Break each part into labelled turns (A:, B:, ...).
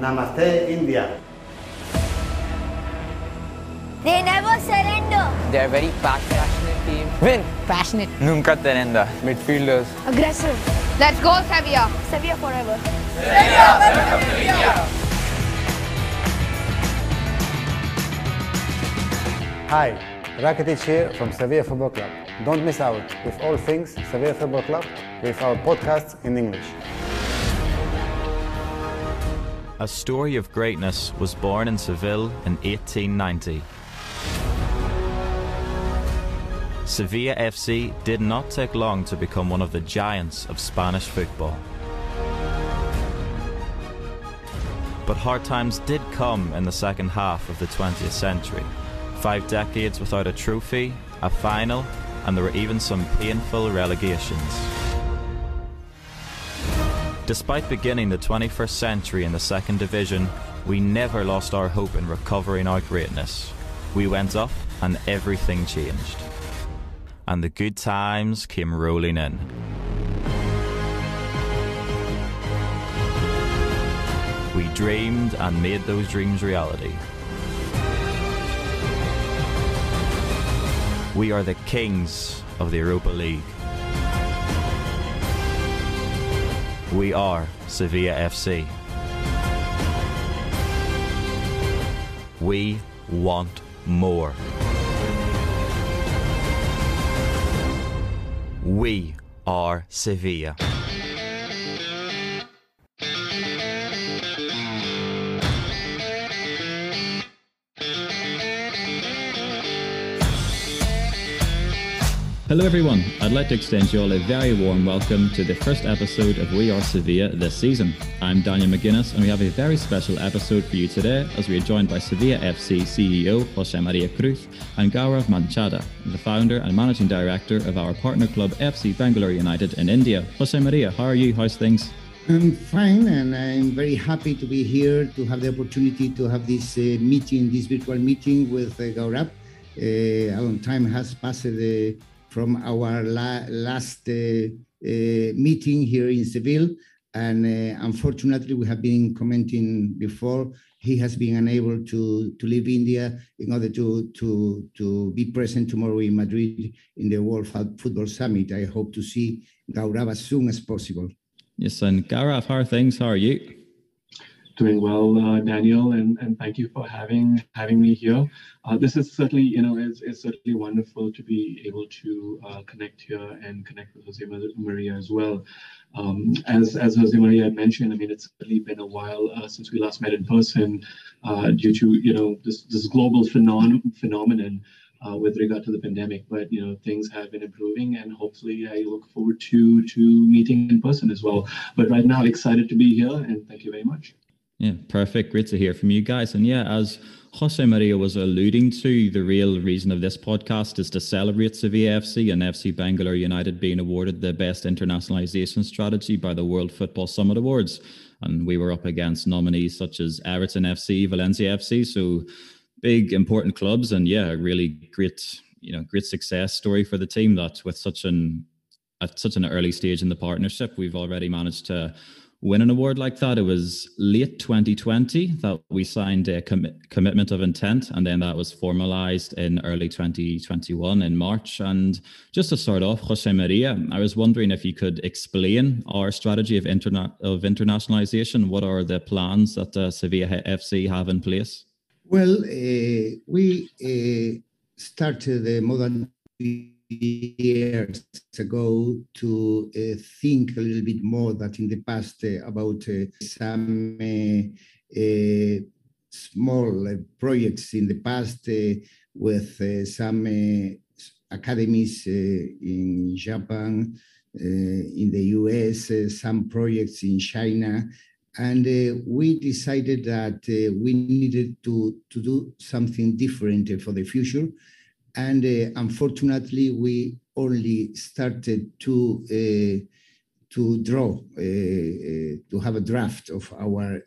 A: Namaste, India.
B: They never surrender.
C: They're a very passionate team. Win.
D: Passionate.
C: Nunca te renda. Midfielders.
B: Aggressive.
D: Let's go, Sevilla.
B: Sevilla forever.
A: Hi, Rakitic here from Sevilla Football Club. Don't miss out with all things Sevilla Football Club with our podcasts in English.
E: A story of greatness was born in Seville in 1890. Sevilla FC did not take long to become one of the giants of Spanish football. But hard times did come in the second half of the 20th century. Five decades without a trophy, a final, and there were even some painful relegations. Despite beginning the 21st century in the second division, we never lost our hope in recovering our greatness. We went up and everything changed. And the good times came rolling in. We dreamed and made those dreams reality. We are the kings of the Europa League. We are Sevilla FC. We want more. We are Sevilla.
F: Hello, everyone. I'd like to extend you all a very warm welcome to the first episode of We Are Sevilla this season. I'm Daniel McGuinness, and we have a very special episode for you today as we are joined by Sevilla FC CEO Jose Maria Cruz and Gaurav Manchanda, the founder and managing director of our partner club FC Bangalore United in India. Jose Maria, how are you? How's things?
G: I'm fine, and I'm very happy to be here to have the opportunity to have this uh, meeting, this virtual meeting with uh, Gaurav. Uh, a long time has passed uh, from our la- last uh, uh, meeting here in Seville, and uh, unfortunately, we have been commenting before. He has been unable to to leave India in order to to to be present tomorrow in Madrid in the World Football Summit. I hope to see Gaurav as soon as possible.
F: Yes, and Gaurav, how are things? How are you?
H: Doing well, uh, Daniel, and, and thank you for having having me here. Uh, this is certainly, you know, is, is certainly wonderful to be able to uh, connect here and connect with Jose Maria as well. Um, as as Jose Maria mentioned, I mean, it's certainly been a while uh, since we last met in person, uh, due to you know this this global phenom- phenomenon. Uh, with regard to the pandemic, but you know things have been improving, and hopefully I look forward to to meeting in person as well. But right now, excited to be here, and thank you very much.
F: Yeah, perfect. Great to hear from you guys. And yeah, as Jose Maria was alluding to, the real reason of this podcast is to celebrate Sevilla FC and FC Bangalore United being awarded the best internationalization strategy by the World Football Summit Awards. And we were up against nominees such as Everton FC, Valencia FC. So big, important clubs. And yeah, really great, you know, great success story for the team that with such an at such an early stage in the partnership, we've already managed to win an award like that. It was late 2020 that we signed a commi- commitment of intent, and then that was formalized in early 2021 in March. And just to start off, Jose Maria, I was wondering if you could explain our strategy of, interna- of internationalization. What are the plans that uh, Sevilla FC have in place?
G: Well, uh, we uh, started the two years ago to uh, think a little bit more that in the past uh, about uh, some uh, uh, small uh, projects in the past with some academies in Japan, in the US, some projects in China, and we decided that we needed to, to do something different for the future. And uh, unfortunately, we only started to uh, to draw, uh, to have a draft of our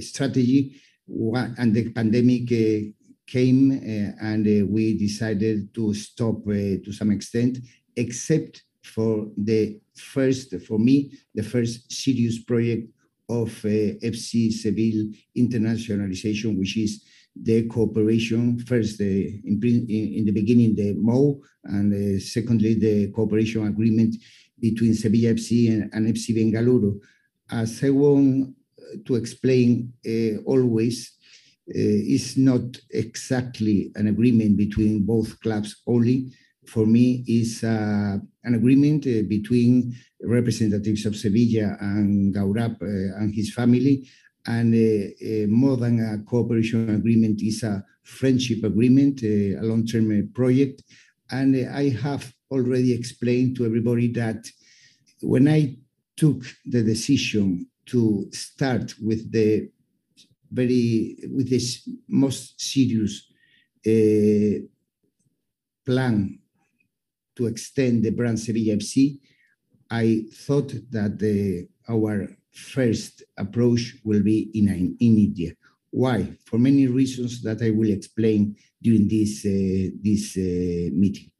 G: strategy, and the pandemic came, uh, and uh, we decided to stop uh, to some extent, except for the first, for me, the first serious project of FC Seville internationalization, which is the cooperation first in, in, the beginning the MO and uh, secondly the cooperation agreement between Sevilla FC and, and FC Bengaluru. As I want to explain uh, always, uh, is not exactly an agreement between both clubs only. For me, is uh, an agreement uh, between representatives of Sevilla and Gaurav uh, and his family, and uh, uh, more than a cooperation agreement, is a friendship agreement, uh, a long-term uh, project. And I have already explained to everybody that when I took the decision to start with the very with this most serious uh, plan to extend the brand Sevilla FC, I thought that the, our first approach will be in, in India. Why? For many reasons that I will explain during this uh, this uh, meeting.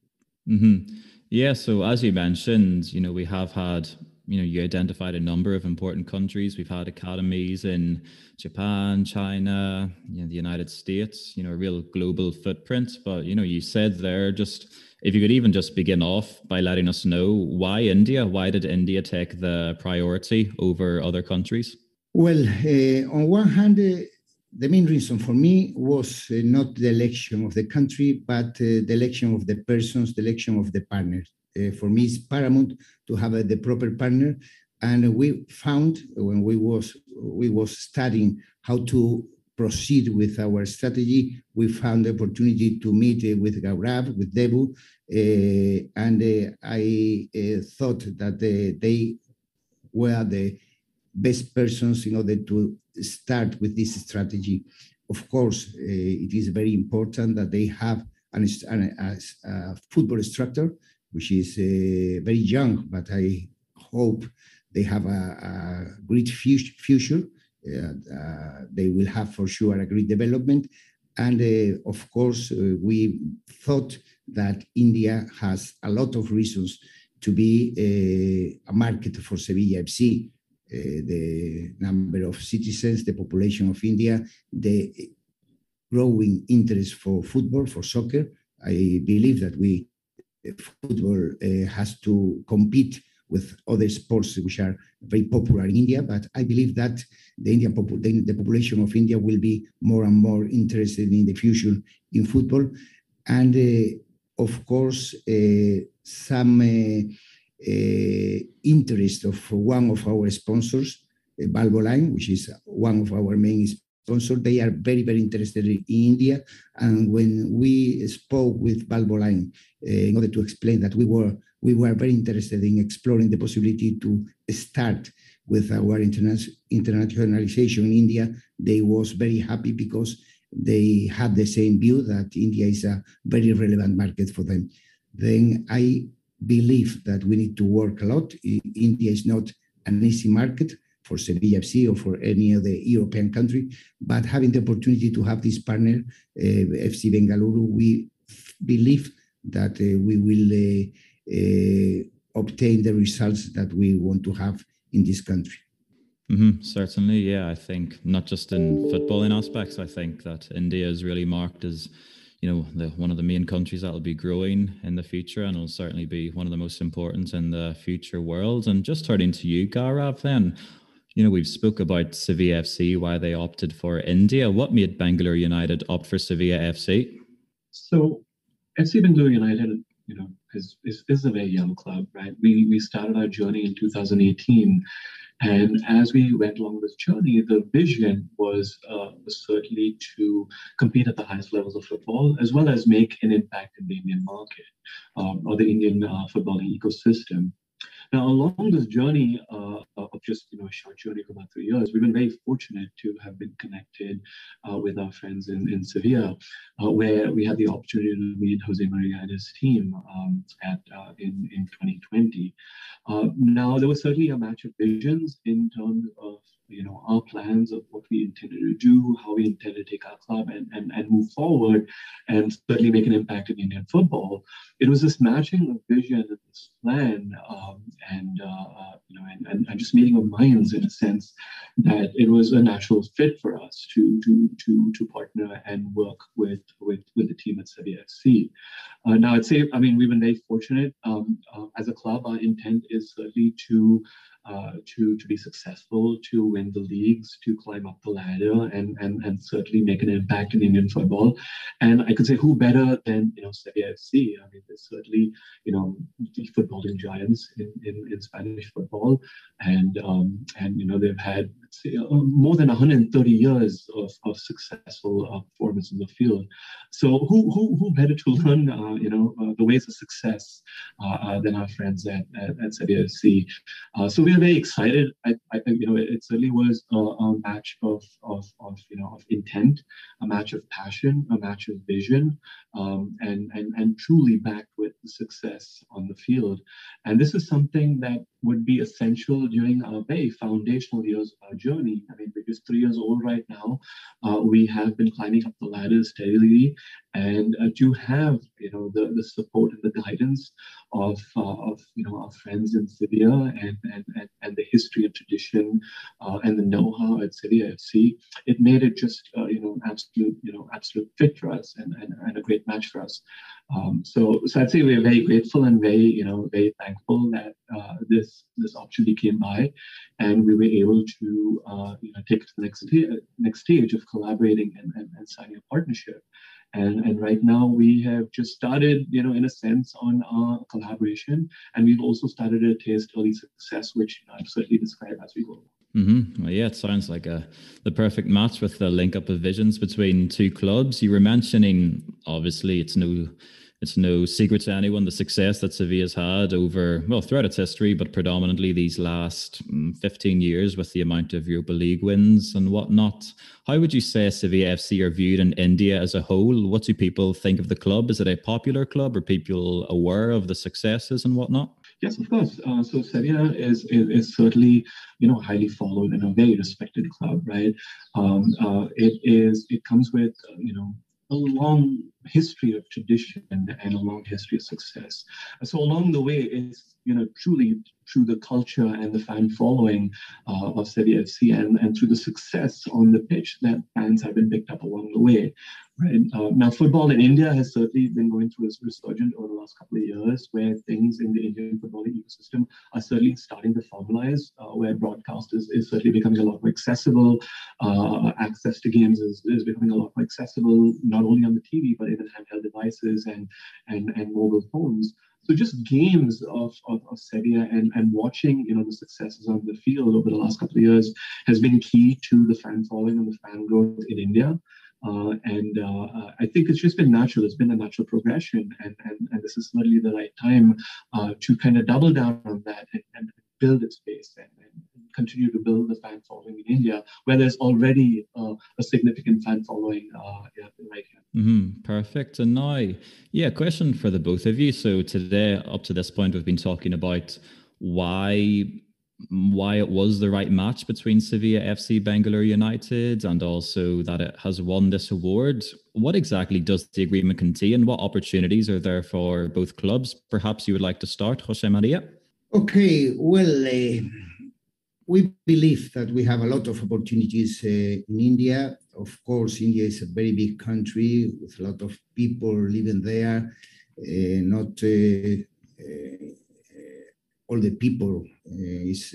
F: Mm-hmm. Yeah. So as you mentioned, you know, we have had you know, you identified a number of important countries. We've had academies in Japan, China, you know, the United States, you know, a real global footprint. But, you know, you said there just if you could even just begin off by letting us know why India, why did India take the priority over other countries?
G: Well, uh, on one hand, uh, the main reason for me was uh, not the election of the country, but uh, the election of the persons, the election of the partners. Uh, for me it's paramount to have the proper partner. And we found when we was we was studying how to proceed with our strategy, we found the opportunity to meet uh, with Gaurav, with Debu, uh, and uh, I thought that they were the best persons in order to start with this strategy. Of course, it is very important that they have an, an, a, football structure which is very young, but I hope they have a, a great future. Uh, they will have for sure a great development. And uh, of course, uh, we thought that India has a lot of reasons to be a market for Sevilla FC. The number of citizens, the population of India, the growing interest for football, for soccer. I believe that we football uh, has to compete with other sports which are very popular in India. But I believe that the Indian popu- the, the, population of India will be more and more interested in the future in football, and uh, of course uh, some uh, uh, interest of one of our sponsors, uh, Valvoline, which is one of our main sponsors. They are very very interested in India, and when we spoke with Valvoline in order to explain that we were we were very interested in exploring the possibility to start with our interna- internationalization in India. They was very happy because they had the same view that India is a very relevant market for them. Then I believe that we need to work a lot. India is not an easy market for Sevilla FC or for any other European country, but having the opportunity to have this partner, uh, FC Bengaluru, we believe that uh, we will uh, obtain the results that we want to have in this country.
F: Mm-hmm, certainly, yeah. I think not just in footballing aspects. I think that India is really marked as, you know, the, one of the main countries that will be growing in the future, and will certainly be one of the most important in the future world. And just turning to you, Gaurav, then, you know, we've spoke about Sevilla FC, why they opted for India. What made Bangalore United opt for Sevilla FC?
H: So FC Bangalore United, you know, is, is, is a very young club, right? We we started our journey in 2018, and as we went along this journey, the vision was, uh, was certainly to compete at the highest levels of football, as well as make an impact in the Indian market um, or the Indian uh, footballing ecosystem. Now, along this journey uh, of just you know a short journey of about three years, we've been very fortunate to have been connected uh, with our friends in, in Sevilla, uh, where we had the opportunity to meet Jose Maria and his team um, at uh, in in 2020. Uh, now, there was certainly a match of visions in terms of you know our plans of what we intended to do, how we intend to take our club and, and, and move forward, and certainly make an impact in Indian football. It was this matching of vision and this plan, um, and uh, uh, you know, and, and, and, just meeting of minds in a sense that it was a natural fit for us to to to to partner and work with with with the team at Sevilla FC. Uh, now, I'd say, I mean, we've been very fortunate um, uh, as a club. Our intent is certainly to uh, to to be successful, to win the leagues, to climb up the ladder, and and and certainly make an impact in Indian football. And I could say, who better than you know Sevilla FC? I mean, there's certainly you know the footballing giants in, in, in Spanish football, and um, and you know they've had say, uh, more than 130 years of, of successful uh, performance in the field. So who who who better to learn uh, you know uh, the ways of success uh, than our friends at at, at Sevilla FC? so we very excited. I, I you know, it, it certainly was a, a, match of, of, of, you know, of intent, a match of passion, a match of vision, um, and, and, and truly backed with success on the field. And this is something that would be essential during our very foundational years of our journey. I mean, we're just three years old right now. Uh, we have been climbing up the ladder steadily, and uh, to have you know the, the support and the guidance of uh, of you know our friends in Sevilla and and, and, and the history and tradition uh, and the know-how at Sevilla FC, it made it just uh, you know absolute you know absolute fit for us and, and, and a great match for us. Um, so so I'd say we're very grateful and very you know very thankful that uh, this this opportunity came by, and we were able to uh, you know take it to the next next stage of collaborating and, and, and signing a partnership. And, and right now we have just started, you know, in a sense on our collaboration. And we've also started to taste early success, which I'll certainly describe as we go.
F: Mm-hmm. Well, yeah, it sounds like a the perfect match with the link up of visions between two clubs. You were mentioning, obviously, it's no it's no secret to anyone the success that Sevilla's had over, well, throughout its history, but predominantly these last mm, 15 years with the amount of Europa League wins and whatnot. How would you say Sevilla FC are viewed in India as a whole? What do people think of the club? Is it a popular club? Are people aware of the successes and whatnot?
H: Yes, of course. Uh, so Sevilla is, is, is certainly you know highly followed and a very respected club, right? Um, uh, it is it comes with uh, you know a long history of tradition and a long history of success. So along the way, it's you know truly through the culture and the fan following uh, of Sevilla FC and, and through the success on the pitch that fans have been picked up along the way. Right uh, now, football in India has certainly been going through a resurgence over the last couple of years, where things in the Indian football ecosystem are certainly starting to formalize, uh, where broadcast is, is certainly becoming a lot more accessible. Uh, access to games is, is becoming a lot more accessible, not only on the TV but even handheld devices and and and mobile phones. So just games of, of, of Sevilla and, and watching, you know, the successes on the field over the last couple of years has been key to the fan following and the fan growth in India. Uh, and uh, uh, I think it's just been natural. It's been a natural progression, and and, and this is certainly the right time uh, to kind of double down on that and, and build its base and, and, continue to build the fan following in India, where there's already uh, a significant fan following uh, yeah, right here.
F: Mm-hmm. Perfect. And now, yeah, question for the both of you. So today, up to this point, we've been talking about why why it was the right match between Sevilla FC Bangalore United and also that it has won this award. What exactly does the agreement contain? What opportunities are there for both clubs? Perhaps you would like to start, Jose Maria.
G: Okay, well, uh, we believe that we have a lot of opportunities uh, in India. Of course, India is a very big country with a lot of people living there. Uh, not uh, uh, all the people uh, is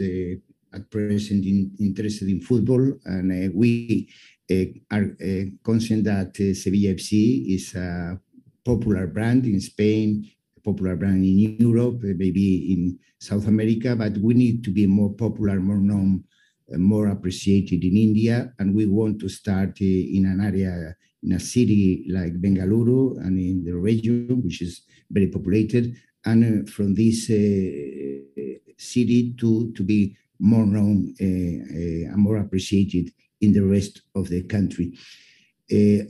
G: at present in, interested in football, and we are conscious that Sevilla FC is a popular brand in Spain, popular brand in Europe, uh, maybe in South America, but we need to be more popular, more known, uh, more appreciated in India. And we want to start uh, in an area, in a city like Bengaluru and in the region, which is very populated. And from this city to, to be more known and more appreciated in the rest of the country.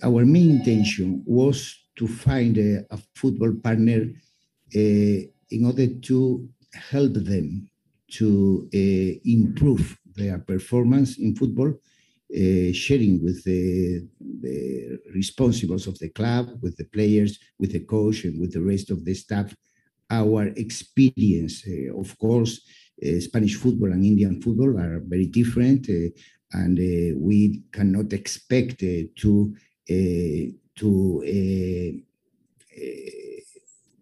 G: Our main intention was to find a, a football partner in order to help them to uh, improve their performance in football, uh, sharing with the, the responsibles of the club, with the players, with the coach, and with the rest of the staff, our experience. Uh, of course, uh, Spanish football and Indian football are very different, uh, and we cannot expect to to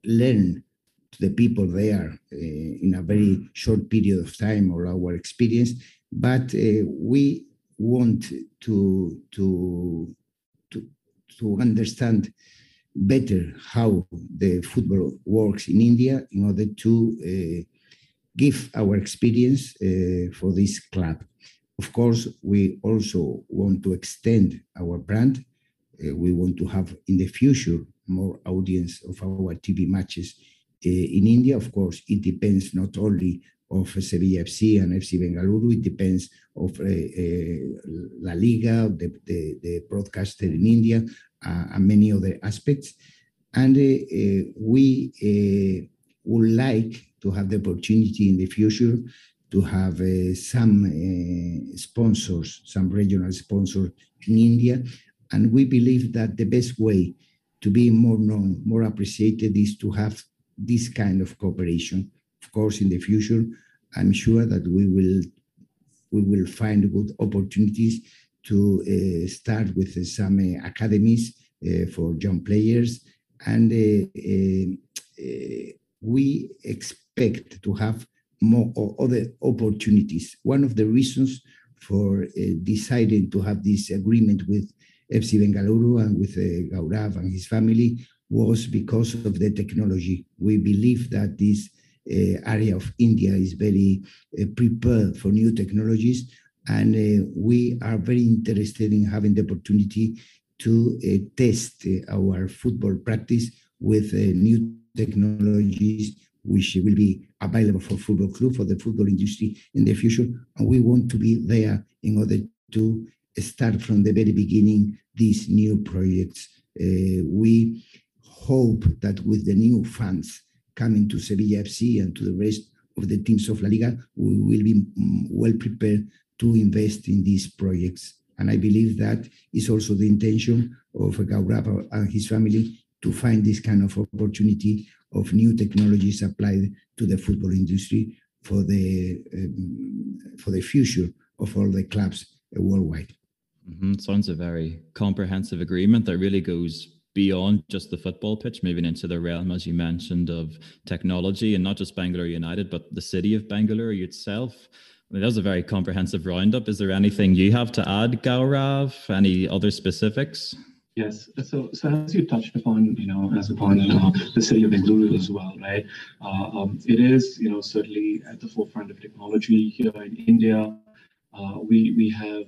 G: learn to the people there in a very short period of time or our experience. But we want to to to to understand better how the football works in India in order to uh, give our experience uh, for this club. Of course, we also want to extend our brand. Uh, we want to have in the future more audience of our TV matches uh, in India. Of course, it depends not only of Sevilla FC and FC Bengaluru. It depends of uh, uh, La Liga, the, the, the, broadcaster in India, uh, and many other aspects. And we would like to have the opportunity in the future to have uh, some uh, sponsors, some regional sponsors in India. And we believe that the best way to be more known, more appreciated is to have this kind of cooperation of course, in the future, I'm sure that we will we will find good opportunities to uh, start with uh, some uh, academies uh, for young players, and uh, uh, we expect to have more other opportunities. One of the reasons for deciding to have this agreement with FC Bengaluru and with Gaurav and his family was because of the technology. We believe that this uh, area of India is very uh, prepared for new technologies, and uh, we are very interested in having the opportunity to test our football practice with new technologies which will be available for football club for the football industry in the future and we want to be there in order to start from the very beginning these new projects uh, we hope that with the new funds coming to Sevilla FC and to the rest of the teams of La Liga, we will be mm, well prepared to invest in these projects. And I believe that is also the intention of Gaurav and his family to find this kind of opportunity of new technologies applied to the football industry for the um, for the future of all the clubs worldwide.
F: Mm-hmm. Sounds a very comprehensive agreement that really goes beyond just the football pitch, moving into the realm, as you mentioned, of technology and not just Bangalore United, but the city of Bangalore itself. I mean, that was a very comprehensive roundup. Is there anything you have to add, Gaurav? Any other specifics?
H: Yes. So, so as you touched upon, you know, as upon uh, the city of Bengaluru as well, right? Uh, um, it is, you know, certainly at the forefront of technology here in India. Uh, we we have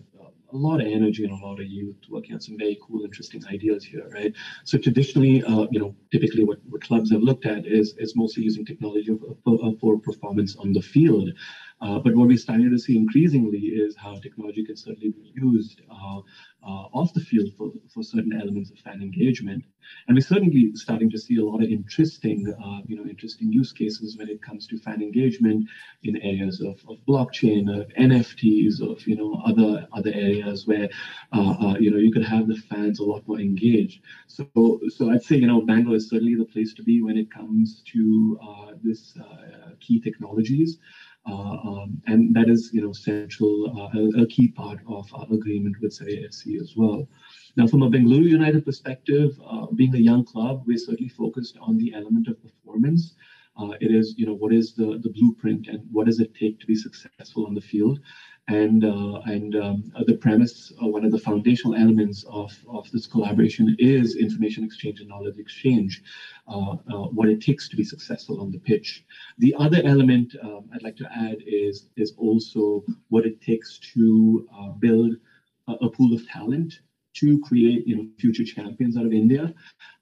H: a lot of energy and a lot of youth working on some very cool, interesting ideas here, right? So traditionally, uh, you know, typically what, what clubs have looked at is is mostly using technology for, for performance on the field. Uh, but what we're starting to see increasingly is how technology can certainly be used uh, uh, off the field for, for certain elements of fan engagement. And we're certainly starting to see a lot of interesting, uh, you know, interesting use cases when it comes to fan engagement in areas of, of blockchain, of NFTs, of you know other other areas where uh, uh, you know you could have the fans a lot more engaged. So so I'd say you know Bangalore is certainly the place to be when it comes to this key technologies. Uh, um, and that is, you know, central, uh, a, a, key part of our agreement with Sevilla FC as well. Now, from a Bengaluru United perspective, uh, being a young club, we're certainly focused on the element of performance. Uh, it is, you know, what is the, the blueprint and what does it take to be successful on the field? And uh, and um, the premise, uh, one of the foundational elements of, of this collaboration is information exchange and knowledge exchange, uh, uh, what it takes to be successful on the pitch. The other element um, I'd like to add is is also what it takes to uh, build a, a pool of talent to create you know future champions out of India.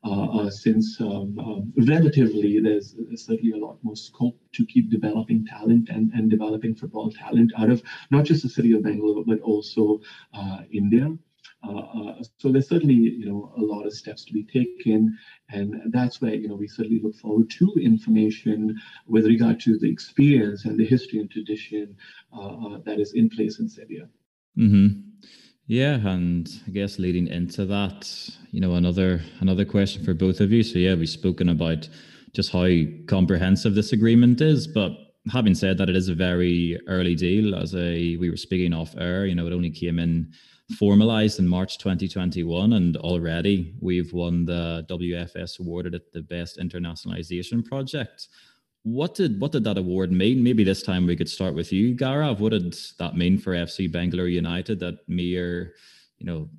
H: Uh, uh, since um, um, relatively there's, certainly a lot more scope to keep developing talent and, and developing football talent out of not just the city of Bangalore but also uh, India. Uh, uh, so there's certainly, you know, a lot of steps to be taken, and that's where, you know, we certainly look forward to information with regard to the experience and the history and tradition uh, that is in place in Sevilla.
F: Mm-hmm. Yeah, and I guess leading into that, you know, another another question for both of you. So yeah, we've spoken about just how comprehensive this agreement is, but having said that, it is a very early deal. As a we were speaking off air, you know, it only came in formalized in March 2021, and already we've won the WFS awarded it the best internationalization project. What did what did that award mean? Maybe this time we could start with you, Gaurav. What did that mean for FC Bangalore United? That mere, you know,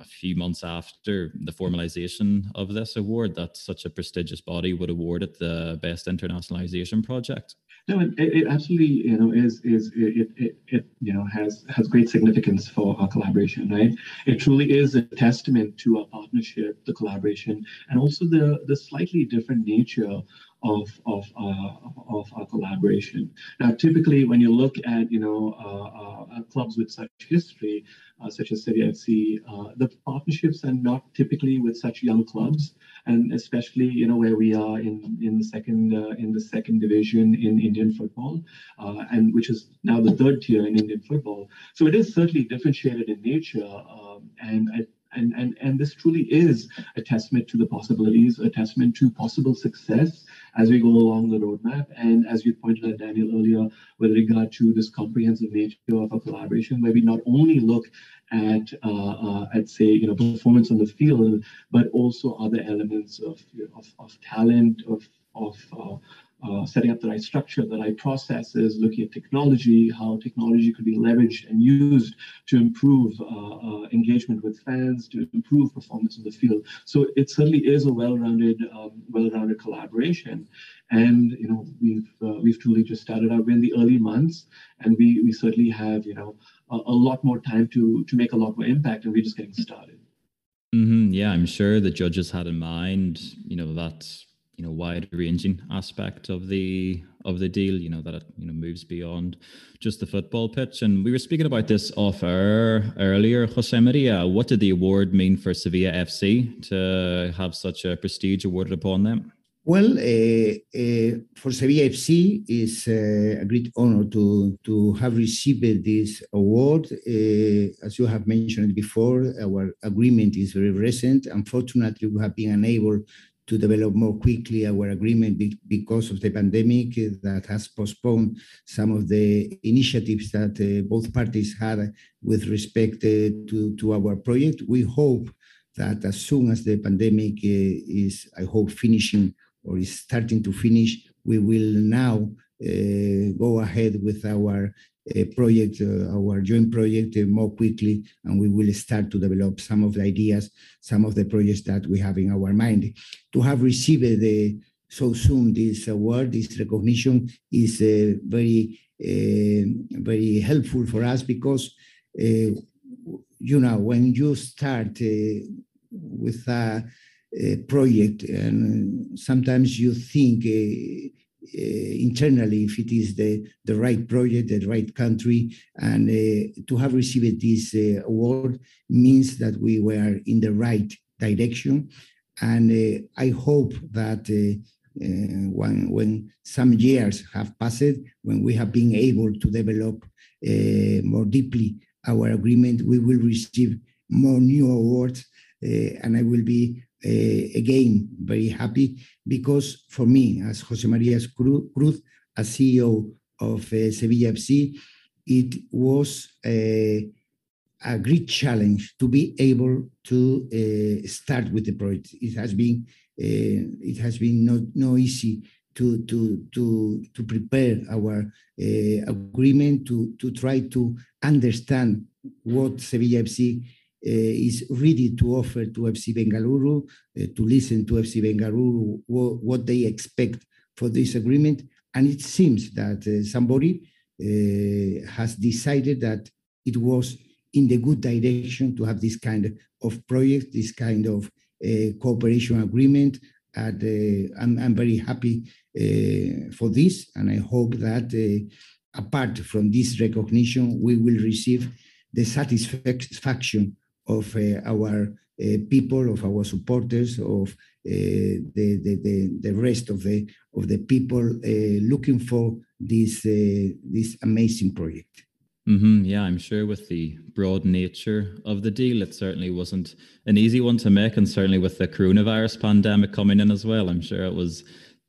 F: a few months after the formalization of this award, that such a prestigious body would award it the best internationalization project.
H: No, it, it absolutely, you know, is is it, it it you know has has great significance for our collaboration, right? It truly is a testament to our partnership, the collaboration, and also the the slightly different nature of of uh, of our collaboration. Now, typically, when you look at you know uh, uh, clubs with such history, uh, such as Sevilla FC, uh, the partnerships are not typically with such young clubs, and especially you know where we are in in the second in the second division in Indian football, and which is now the third tier in Indian football. So it is certainly differentiated in nature, um, and I and, and, and this truly is a testament to the possibilities, a testament to possible success as we go along the roadmap. And as you pointed out, Daniel, earlier, with regard to this comprehensive nature of a collaboration, where we not only look at, uh, uh, at say, you know, performance on the field, but also other elements of, of, of talent, of, of uh, uh, setting up the right structure, the right processes, looking at technology, how technology could be leveraged and used to improve uh, uh, engagement with fans, to improve performance in the field. So it certainly is a well-rounded, um, well-rounded collaboration. And you know, we've uh, we've truly just started out in the early months, and we we certainly have you know a, a lot more time to to make a lot more impact, and we're just getting started.
F: Mm-hmm. Yeah, I'm sure the judges had in mind, you know, that you know wide ranging aspect of the of the deal you know that it you know moves beyond just the football pitch and we were speaking about this off air earlier jose maria what did the award mean for sevilla fc to have such a prestige awarded upon them
G: well, uh, uh, for Sevilla FC, it's uh, a great honor to, to have received this award. as you have mentioned before, our agreement is very recent. Unfortunately, we have been unable to develop more quickly our agreement because of the pandemic that has postponed some of the initiatives that uh, both parties had with respect uh, to, to our project. We hope that as soon as the pandemic uh, is, I hope, finishing or is starting to finish, we will now go ahead with our project, uh, our joint project uh, more quickly, and we will start to develop some of the ideas, some of the projects that we have in our mind. To have received the so soon this award, this recognition is uh, very, very helpful for us because you know when you start with a, a, project and sometimes you think internally if it is the, the right project, the right country. And uh, to have received this uh, award means that we were in the right direction. And I hope that uh, when, when some years have passed, when we have been able to develop uh, more deeply our agreement, we will receive more new awards, uh, and I will be again very happy because for me, as Jose Maria Cruz, as CEO of uh, Sevilla FC, it was a, a, great challenge to be able to start with the project. It has been it has been not no easy to to to to prepare our uh, agreement to to try to understand what Sevilla FC Eh, is ready to offer to FC Bengaluru, uh, to listen to FC Bengaluru what, what, they expect for this agreement. And it seems that uh, somebody has decided that it was in the good direction to have this kind of project, this kind of cooperation agreement. And I'm, I'm, very happy for this. And I hope that apart from this recognition, we will receive the satisfaction of uh, our uh, people, of our supporters, of uh, the, the, the, the rest of the of the people looking for this this amazing project.
F: Mm-hmm. Yeah, I'm sure with the broad nature of the deal, it certainly wasn't an easy one to make, and certainly with the coronavirus pandemic coming in as well, I'm sure it was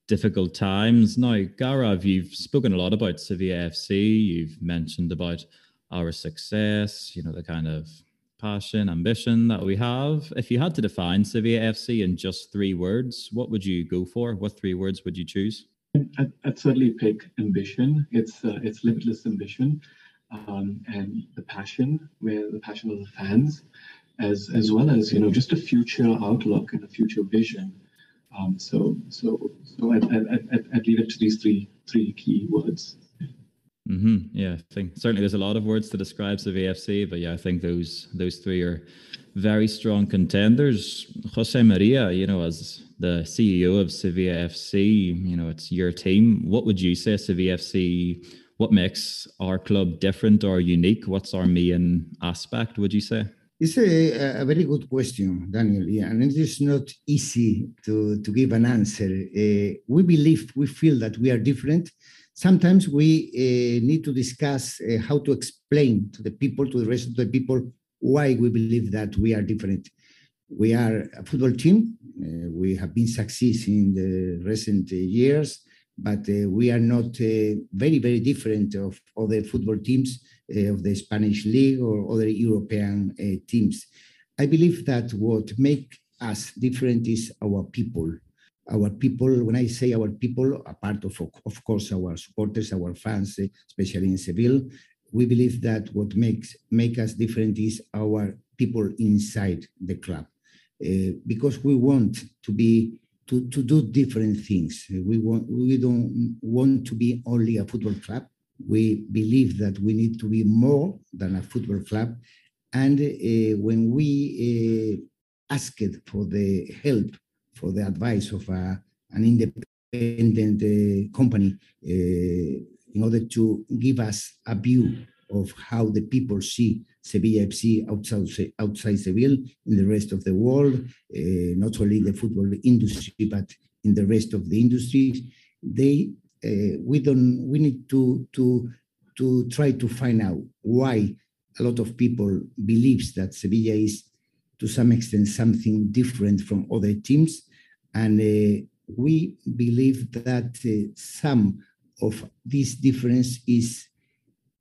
F: difficult times. Now, Gaurav, you've spoken a lot about Sevilla FC. You've mentioned about our success, you know, the kind of passion, ambition that we have. If you had to define Sevilla FC in just three words, what would you go for? What three words would you choose?
H: I'd, I'd certainly pick ambition. It's uh, it's limitless ambition, um, and the passion, where the passion of the fans, as as well as you know just a future outlook and a future vision. Um, so so so I'd, I'd, I'd, I'd leave it to these three three key words.
F: Mm-hmm. Yeah, I think certainly there's a lot of words to describe the VFC, but yeah, I think those those three are very strong contenders. Jose Maria, you know, as the CEO of Sevilla FC, you know, it's your team. What would you say Sevilla FC? What makes our club different or unique? What's our main aspect? Would you say?
G: It's a, a very good question, Daniel. Yeah, and it is not easy to to give an answer. Uh, we believe, we feel that we are different sometimes we uh, need to discuss uh, how to explain to the people, to the rest of the people, why we believe that we are different. We are a football team. Uh, we have been successful in the recent years, but we are not very, very different of other football teams of the Spanish league or other European teams. I believe that what makes us different is our people our people, when I say our people, a part of, of course, our supporters, our fans, especially in Seville, we believe that what makes make us different is our people inside the club, uh, because we want to be to, to do different things. We want we don't want to be only a football club. We believe that we need to be more than a football club, and uh, when we uh, asked for the help for the advice of a, an independent uh, company uh, in order to give us a view of how the people see Sevilla FC outside, outside Seville, in the rest of the world, uh, not only the football industry, but in the rest of the industries. They, uh, we don't, we need to, to, to try to find out why a lot of people believes that Sevilla is to some extent something different from other teams and uh, we believe that uh, some of this difference is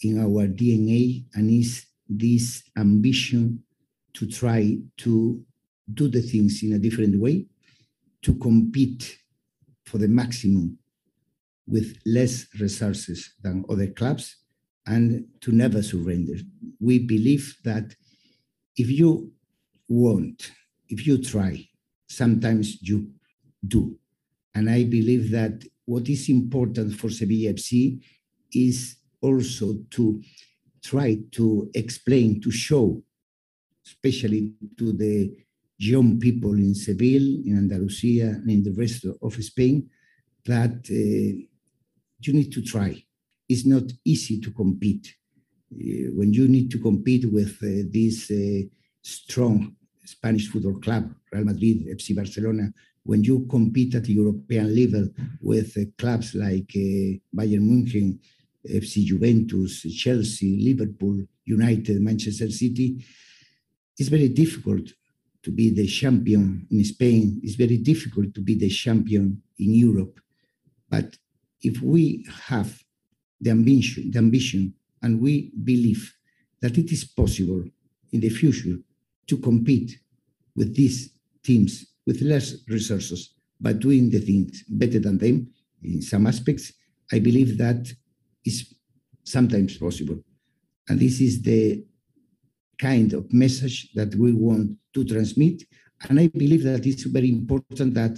G: in our DNA and is this ambition to try to do the things in a different way, to compete for the maximum with less resources than other clubs, and to never surrender. We believe that if you want, if you try, sometimes you do. And I believe that what is important for Sevilla FC is also to try to explain, to show, especially to the young people in Seville, in Andalusia, and in the rest of Spain, that uh, you need to try. It's not easy to compete. Uh, when you need to compete with uh, this uh, strong Spanish football club, Real Madrid, FC Barcelona, when you compete at European level with uh, clubs like uh, Bayern Munich, FC Juventus, Chelsea, Liverpool, United, Manchester City, it's very difficult to be the champion in Spain. It's very difficult to be the champion in Europe. But if we have the ambition, the ambition, and we believe that it is possible in the future to compete with these teams with less resources, but doing the things better than them in some aspects, I believe that is sometimes possible. And this is the kind of message that we want to transmit. And I believe that it's very important that,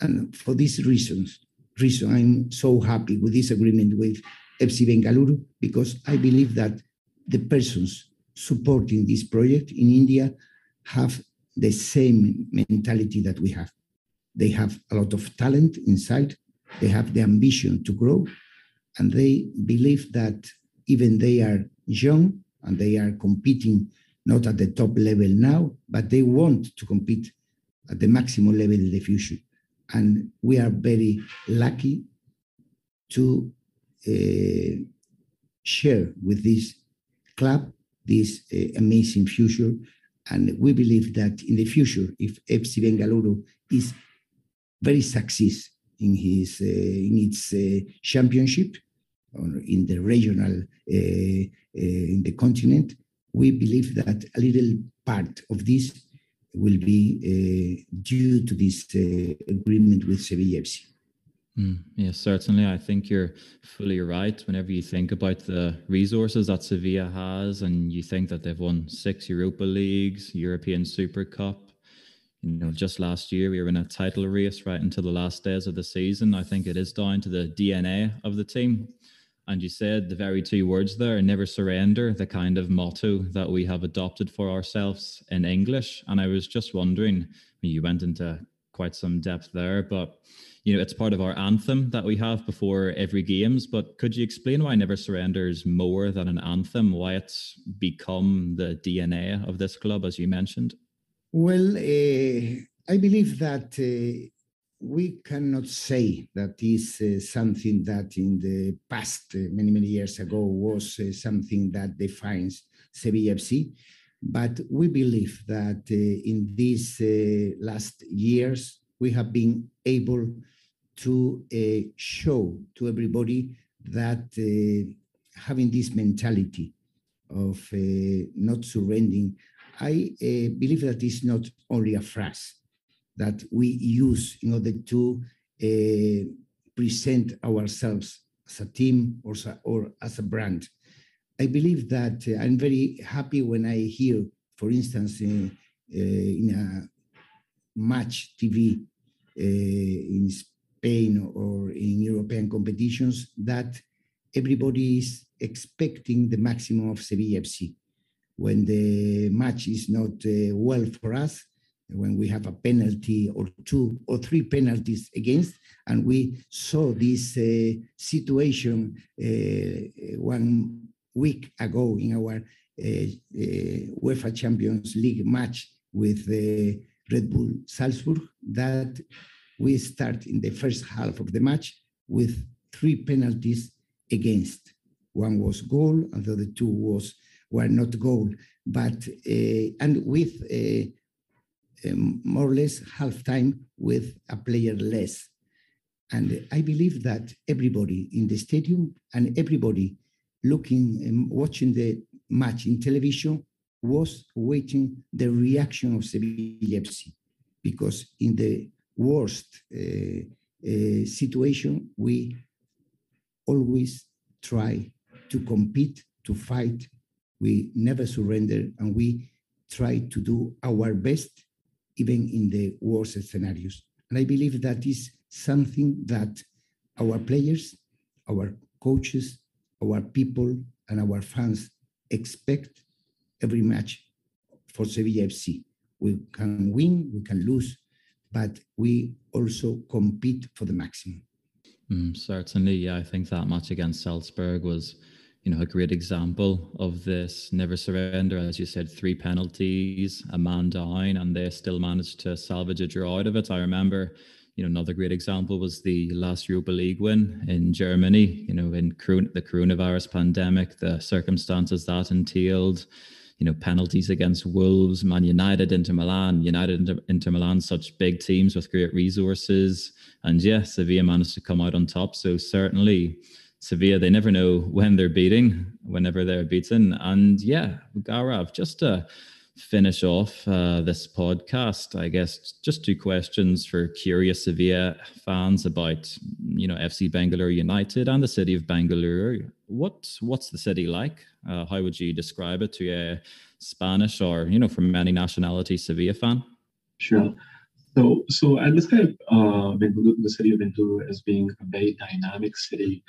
G: and for these reasons, reason I'm so happy with this agreement with FC Bengaluru, because I believe that the persons supporting this project in India have the same mentality that we have. They have a lot of talent inside, they have the ambition to grow, and they believe that even they are young and they are competing not at the top level now, but they want to compete at the maximum level in the future. And we are very lucky to uh, share with this club this uh, amazing future. And we believe that in the future, if FC Bengaluru is very success in his uh, in its uh, championship or in the regional uh, in the continent, we believe that a little part of this will be due to this agreement with Sevilla FC.
F: Mm, yeah, certainly. I think you're fully right. Whenever you think about the resources that Sevilla has, and you think that they've won six Europa Leagues, European Super Cup, you know, just last year we were in a title race right until the last days of the season. I think it is down to the DNA of the team. And you said the very two words there, never surrender, the kind of motto that we have adopted for ourselves in English. And I was just wondering, you went into quite some depth there, but you know, it's part of our anthem that we have before every games. But could you explain why Never Surrender is more than an anthem, why it's become the DNA of this club, as you mentioned?
G: Well, uh, I believe that uh, we cannot say that is uh, something that in the past, many, many years ago, was something that defines Sevilla FC. But we believe that in these last years, we have been able to uh, show to everybody that uh, having this mentality of uh, not surrendering I uh, believe that is not only a phrase that we use in order to uh, present ourselves as a team or, or as a brand. I believe that uh, I'm very happy when I hear, for instance, in a match TV in Spain or in European competitions that everybody is expecting the maximum of Sevilla FC when the match is not uh, well for us, when we have a penalty or two or three penalties against, and we saw this uh, situation uh, one week ago in our uh, uh, UEFA Champions League match with the Red Bull Salzburg, that we start in the first half of the match with three penalties against. One was goal, and the other two was were not goal, but uh, and with uh, um, more or less half time with a player less. And I believe that everybody in the stadium and everybody looking and watching the match in television was waiting the reaction of Sevilla FC because in the worst uh, uh, situation we always try to compete to fight we never surrender and we try to do our best even in the worst scenarios. And I believe that is something that our players, our coaches, our people, and our fans expect every match for Sevilla FC. We can win, we can lose, but we also compete for the maximum.
F: Mm, certainly, yeah. I think that match against Salzburg was you know, a great example of this never surrender. As you said, three penalties, a man down, and they still managed to salvage a draw out of it. I remember, you know, another great example was the last Europa League win in Germany, you know, in the coronavirus pandemic, the circumstances that entailed, you know, penalties against Wolves, Man United, Inter Milan, United, Inter, Inter Milan, such big teams with great resources. And yes, Sevilla managed to come out on top. So certainly, Sevilla, they never know when they're beating, whenever they're beaten. And yeah, Gaurav, just to finish off uh, this podcast, I guess just two questions for curious Sevilla fans about, you know, FC Bangalore United and the city of Bangalore. What what's the city like? Uh, how would you describe it to a Spanish or, you know, from many nationality Sevilla fan?
H: Sure. So, so I describe uh, the city of Bangalore as being a very dynamic city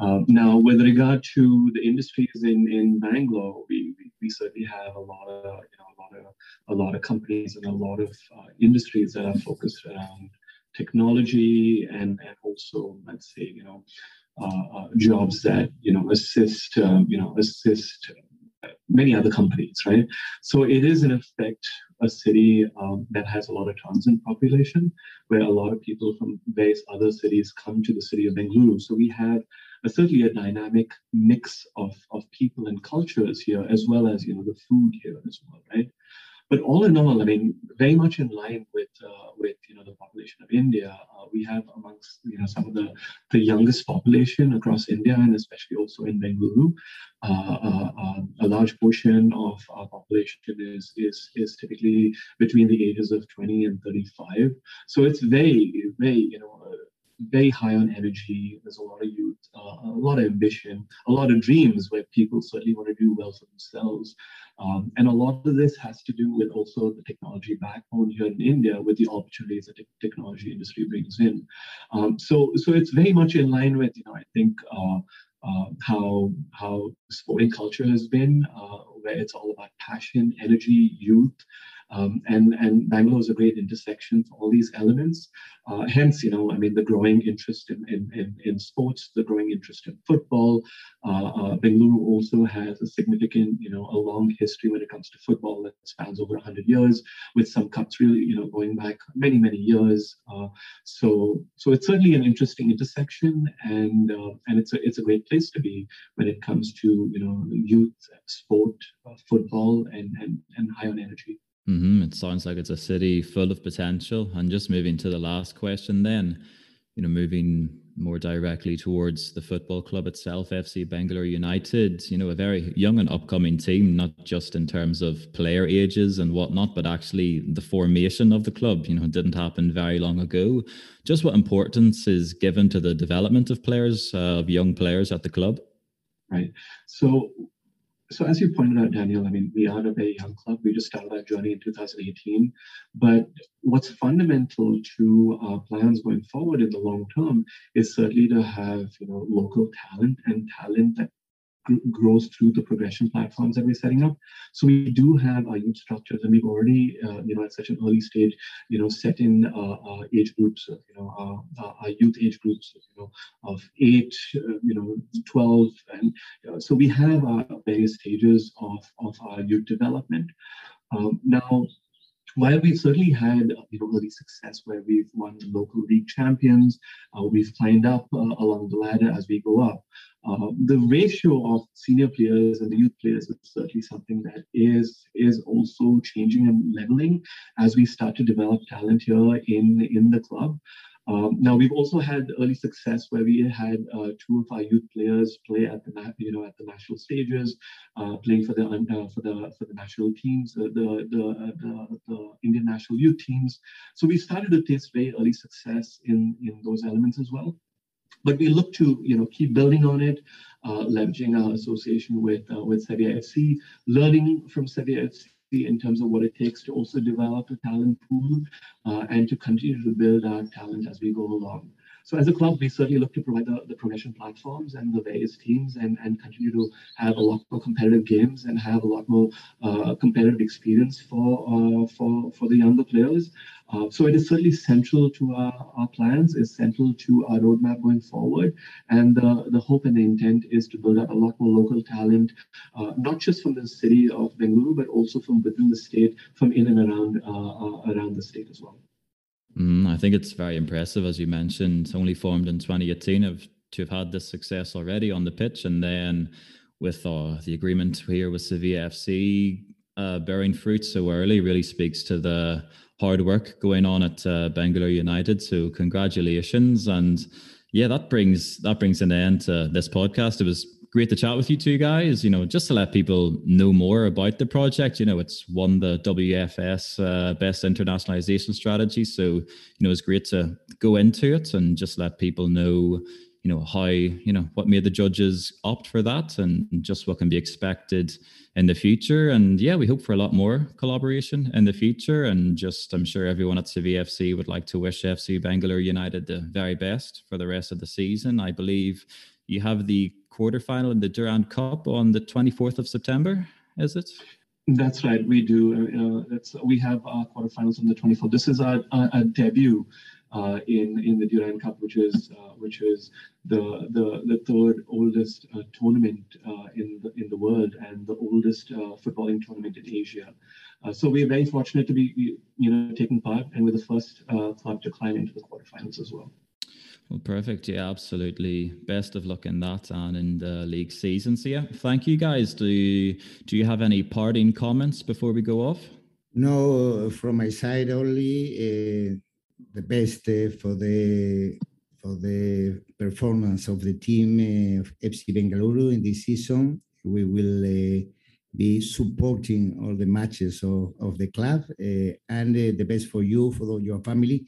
H: um, now, with regard to the industries in, in Bangalore, we, we, we, certainly have a lot of you know a lot of a lot of companies and a lot of uh, industries that are focused around technology and, and also let's say you know uh, uh, jobs that you know assist um, you know assist many other companies, right? So it is in effect a city um, that has a lot of transient population, where a lot of people from various other cities come to the city of Bengaluru. So we have a, certainly a dynamic mix of, of people and cultures here, as well as you know the food here as well, right? But all in all, I mean, very much in line with uh, with you know the population of India, uh, we have amongst you know some of the the youngest population across India and especially also in Bengaluru. Uh, uh um, a large portion of population is is is typically between the ages of 20 and 35. So it's very very you know very high on energy. There's a lot of youth, uh, a lot of ambition, a lot of dreams where people certainly want to do well for themselves. Um, and a lot of this has to do with also the technology backbone here in India with the opportunities that the technology industry brings in. Um, so, so it's very much in line with, you know, I think uh, uh, how how sporting culture has been, uh, where it's all about passion, energy, youth, um, and and Bangalore is a great intersection for all these elements. Uh, hence, you know, I mean, the growing interest in in, in, in sports, the growing interest in football. Uh, uh, also has a significant, you know, a long history when it comes to football that spans over 100 years, with some cups really, you know, going back many many years. Uh, so so it's certainly an interesting intersection, and uh, and it's a it's a great place to be when it comes to you know youth sport, uh, football, and and and high on energy.
F: Mm-hmm. It sounds like it's a city full of potential. And just moving to the last question, then, you know, moving more directly towards the football club itself, FC Bangalore United, you know, a very young and upcoming team, not just in terms of player ages and whatnot, but actually the formation of the club, you know, didn't happen very long ago. Just what importance is given to the development of players, uh, of young players at the club?
H: Right. So so as you pointed out, Daniel, I mean, we are a very young club. We just started our journey in 2018. But what's fundamental to our plans going forward in the long term is certainly to have, you know, local talent and talent that grows through the progression platforms that we're setting up. So we do have our youth structures, and we've already, uh, you know, at such an early stage, you know, set in uh, age groups, of, you know, our, our, youth age groups, you know, of eight, uh, you know, twelve, and uh, so we have our various stages of of our youth development. Um, now, while we've certainly had you know early success where we've won local league champions, uh, we've climbed up uh, along the ladder as we go up. Uh, the ratio of senior players and the youth players is certainly something that is is also changing and leveling as we start to develop talent here in in the club. Um, now we've also had early success where we had uh, two of our youth players play at the you know at the national stages, uh, playing for the uh, for the for the national teams, the the, the the, Indian national youth teams. So we started to taste very early success in in those elements as well. But we look to you know keep building on it, uh, leveraging our association with uh, with Sevilla FC, learning from Sevilla FC in terms of what it takes to also develop a talent pool uh, and to continue to build our talent as we go along. So as a club, we certainly look to provide the, the progression platforms and the various teams and, and continue to have a lot more competitive games and have a lot more uh, competitive experience for, uh, for, for the younger players. Uh, so it is certainly central to our, our plans, is central to our roadmap going forward. And uh, the hope and the intent is to build up a lot more local talent, uh, not just from the city of Bengaluru, but also from within the state, from in and around uh, around the state as well.
F: Mm, I think it's very impressive, as you mentioned, only formed in 2018 of, to have had this success already on the pitch. And then with uh, the agreement here with Sevilla FC uh, bearing fruit so early really speaks to the hard work going on at uh, Bangalore United. So congratulations. And yeah, that brings that brings an end to this podcast. It was great to chat with you two guys. You know, just to let people know more about the project. You know, it's won the WFS uh, Best Internationalization Strategy, so you know it's great to go into it and just let people know. You know how you know what made the judges opt for that, and just what can be expected in the future. And yeah, we hope for a lot more collaboration in the future. And just, I'm sure everyone at CVFC would like to wish FC Bangalore United the very best for the rest of the season. I believe you have the quarterfinal in the Durand Cup on the 24th of September, is it?
H: That's right. We do. Uh, that's we have our quarterfinals on the 24th. This is our, our, our debut uh, in in the Durand Cup, which is uh, which is the the, the third oldest uh, tournament uh, in the in the world and the oldest uh, footballing tournament in Asia. so we're very fortunate to be you know taking part, and we're the first club to climb into the quarterfinals as well.
F: Well, perfect. Yeah, absolutely. Best of luck in that and in the league season. So, yeah, thank you guys. Do you, do you have any parting comments before we go off?
G: No, from my side only. Uh, the best uh, for the for the performance of the team uh, of FC Bengaluru in this season. We will uh, be supporting all the matches of, of the club uh, and uh, the best for you, for your family,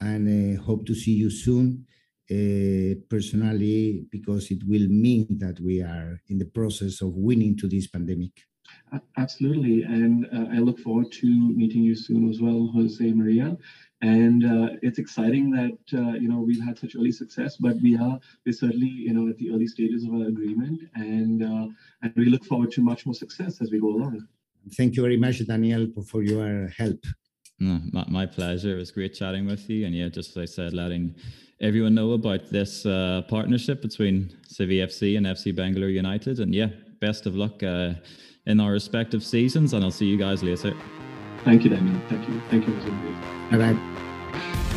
G: and hope to see you soon uh, personally because it will mean that we are in the process of winning to this pandemic.
H: Absolutely, and uh, I look forward to meeting you soon as well, Jose Maria. And uh, it's exciting that uh, you know we've had such early success, but we are we're certainly you know at the early stages of our agreement, and uh, and we look forward to much more success as we go along.
G: Thank you very much, Daniel, for your help.
F: No, my, my pleasure. It was great chatting with you, and yeah, just as I said, letting everyone know about this uh, partnership between Sevilla FC and FC Bangalore United. And yeah, best of luck uh, in our respective seasons, and I'll see you guys later.
H: Thank you, Damien. Thank you. Thank you, Bye bye.